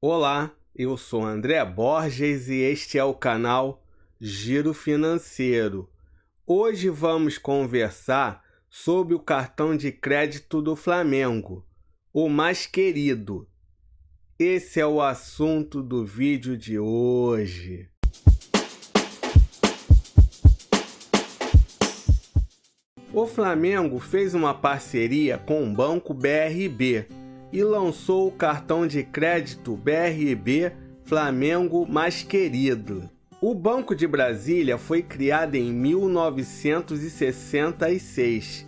Olá, eu sou André Borges e este é o canal Giro Financeiro. Hoje vamos conversar sobre o cartão de crédito do Flamengo, o mais querido. Esse é o assunto do vídeo de hoje. O Flamengo fez uma parceria com o Banco BRB e lançou o cartão de crédito BRB Flamengo Mais Querido. O Banco de Brasília foi criado em 1966,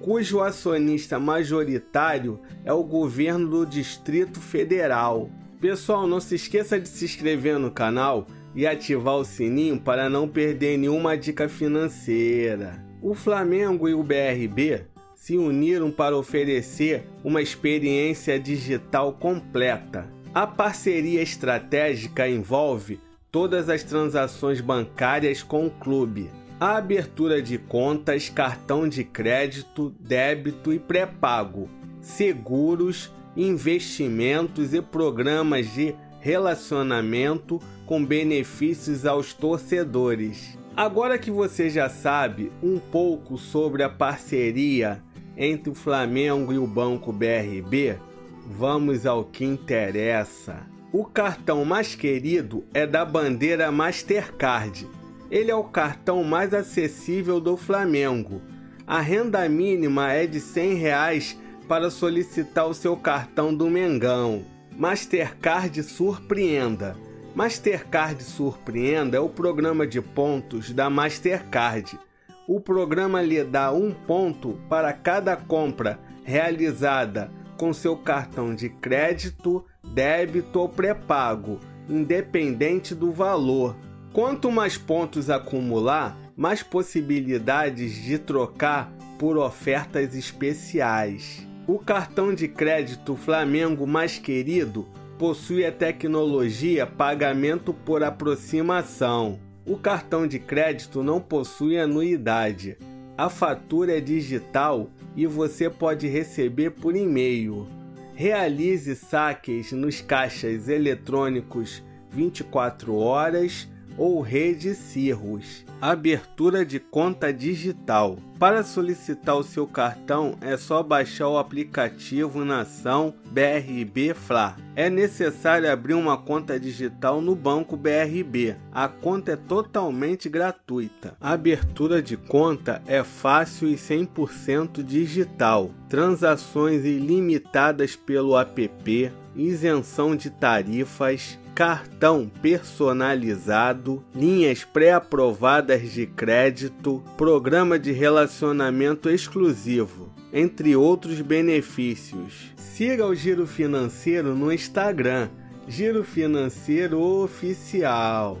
cujo acionista majoritário é o governo do Distrito Federal. Pessoal, não se esqueça de se inscrever no canal e ativar o sininho para não perder nenhuma dica financeira. O Flamengo e o BRB se uniram para oferecer uma experiência digital completa. A parceria estratégica envolve todas as transações bancárias com o clube, a abertura de contas, cartão de crédito, débito e pré-pago, seguros, investimentos e programas de relacionamento com benefícios aos torcedores. Agora que você já sabe um pouco sobre a parceria entre o Flamengo e o Banco BRB, vamos ao que interessa. O cartão mais querido é da bandeira Mastercard. Ele é o cartão mais acessível do Flamengo. A renda mínima é de 100 reais para solicitar o seu cartão do Mengão. Mastercard Surpreenda. Mastercard Surpreenda é o programa de pontos da Mastercard o programa lhe dá um ponto para cada compra realizada com seu cartão de crédito, débito ou pré-pago, independente do valor. Quanto mais pontos acumular, mais possibilidades de trocar por ofertas especiais. O cartão de crédito Flamengo mais querido possui a tecnologia pagamento por aproximação. O cartão de crédito não possui anuidade. A fatura é digital e você pode receber por e-mail. Realize saques nos caixas eletrônicos 24 horas ou rede Cirrus. Abertura de conta digital. Para solicitar o seu cartão é só baixar o aplicativo Nação BRB Fla. É necessário abrir uma conta digital no banco BRB. A conta é totalmente gratuita. Abertura de conta é fácil e 100% digital. Transações ilimitadas pelo app, isenção de tarifas cartão personalizado, linhas pré-aprovadas de crédito, programa de relacionamento exclusivo, entre outros benefícios. Siga o Giro Financeiro no Instagram, Giro Financeiro Oficial.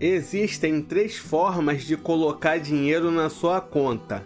Existem três formas de colocar dinheiro na sua conta: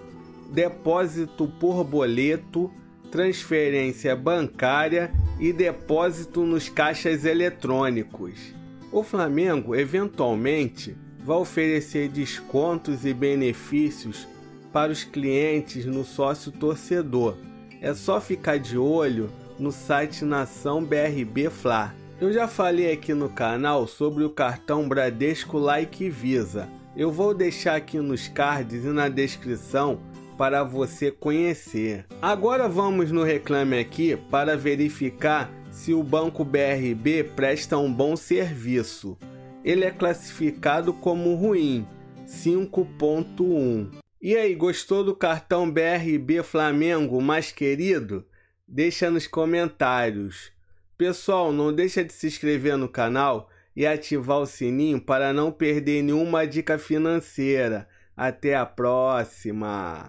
depósito por boleto, transferência bancária e depósito nos caixas eletrônicos. O Flamengo, eventualmente, vai oferecer descontos e benefícios para os clientes no sócio torcedor. É só ficar de olho no site Nação BRB Fla. Eu já falei aqui no canal sobre o cartão Bradesco Like Visa. Eu vou deixar aqui nos cards e na descrição para você conhecer. Agora vamos no Reclame Aqui para verificar se o Banco BRB presta um bom serviço. Ele é classificado como ruim, 5.1. E aí, gostou do cartão BRB Flamengo mais querido? Deixa nos comentários. Pessoal, não deixa de se inscrever no canal e ativar o sininho para não perder nenhuma dica financeira. Até a próxima!